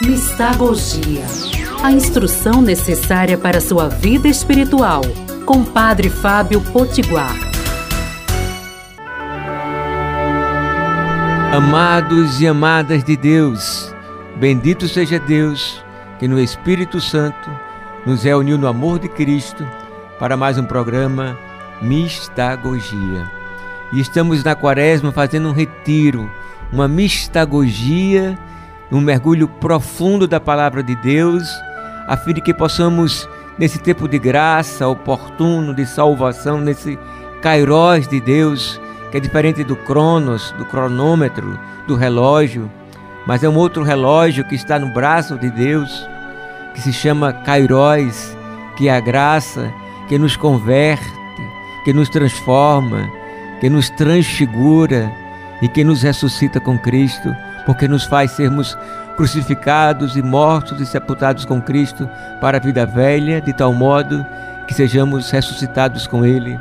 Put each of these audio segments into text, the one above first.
Mistagogia. A instrução necessária para sua vida espiritual. Com Padre Fábio Potiguar. Amados e amadas de Deus, bendito seja Deus que no Espírito Santo nos reuniu no amor de Cristo para mais um programa Mistagogia. E estamos na Quaresma fazendo um retiro, uma mistagogia num mergulho profundo da palavra de Deus, a fim de que possamos, nesse tempo de graça, oportuno, de salvação, nesse kairós de Deus, que é diferente do cronos, do cronômetro, do relógio, mas é um outro relógio que está no braço de Deus, que se chama kairós, que é a graça que nos converte, que nos transforma, que nos transfigura e que nos ressuscita com Cristo porque nos faz sermos crucificados e mortos e sepultados com Cristo para a vida velha, de tal modo que sejamos ressuscitados com Ele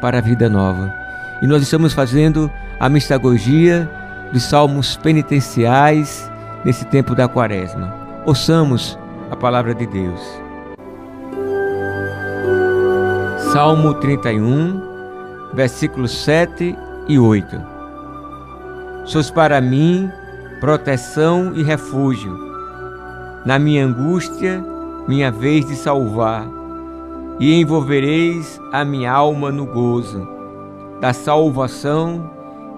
para a vida nova. E nós estamos fazendo a mistagogia dos salmos penitenciais nesse tempo da quaresma. Ouçamos a palavra de Deus. Salmo 31, versículos 7 e 8. Sois para mim proteção e refúgio. Na minha angústia, minha vez de salvar, e envolvereis a minha alma no gozo da salvação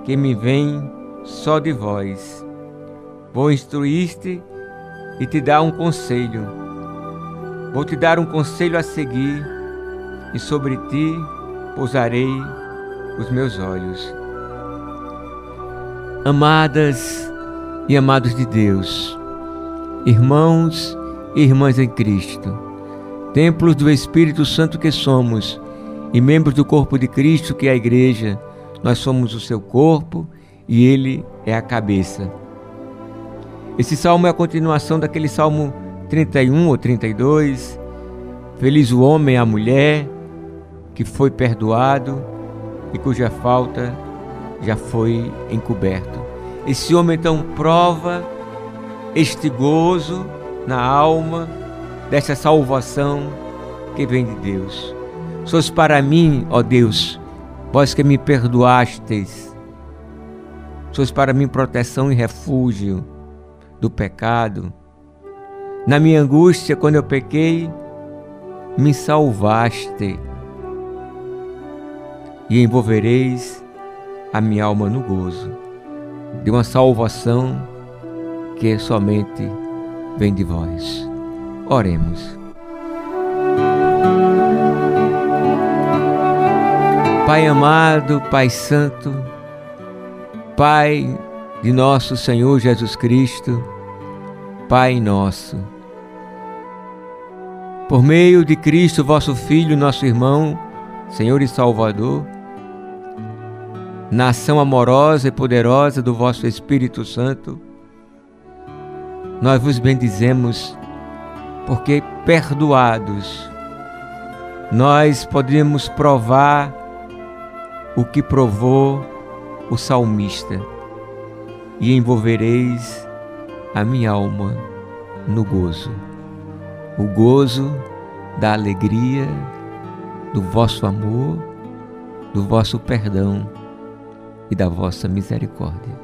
que me vem só de vós. Vou instruir-te e te dar um conselho. Vou te dar um conselho a seguir, e sobre ti pousarei os meus olhos. Amadas e amados de Deus, irmãos e irmãs em Cristo, templos do Espírito Santo que somos e membros do corpo de Cristo que é a Igreja, nós somos o seu corpo e ele é a cabeça. Esse salmo é a continuação daquele salmo 31 ou 32. Feliz o homem e a mulher que foi perdoado e cuja falta já foi encoberto. Esse homem então prova este gozo na alma dessa salvação que vem de Deus. Sois para mim, ó Deus, vós que me perdoastes. Sois para mim proteção e refúgio do pecado. Na minha angústia, quando eu pequei, me salvaste e envolvereis a minha alma no gozo de uma salvação que somente vem de vós. Oremos. Pai amado, Pai Santo, Pai de nosso Senhor Jesus Cristo, Pai nosso. Por meio de Cristo, vosso Filho, nosso irmão, Senhor e Salvador, na ação amorosa e poderosa do vosso Espírito Santo, nós vos bendizemos, porque perdoados, nós podemos provar o que provou o salmista, e envolvereis a minha alma no gozo, o gozo da alegria, do vosso amor, do vosso perdão e da vossa misericórdia.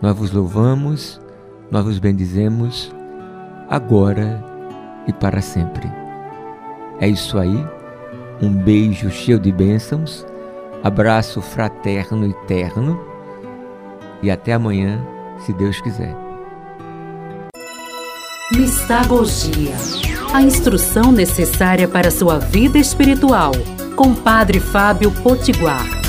Nós vos louvamos, nós vos bendizemos, agora e para sempre. É isso aí. Um beijo cheio de bênçãos, abraço fraterno e terno e até amanhã, se Deus quiser. Mistagogia a instrução necessária para sua vida espiritual, com Padre Fábio Potiguar.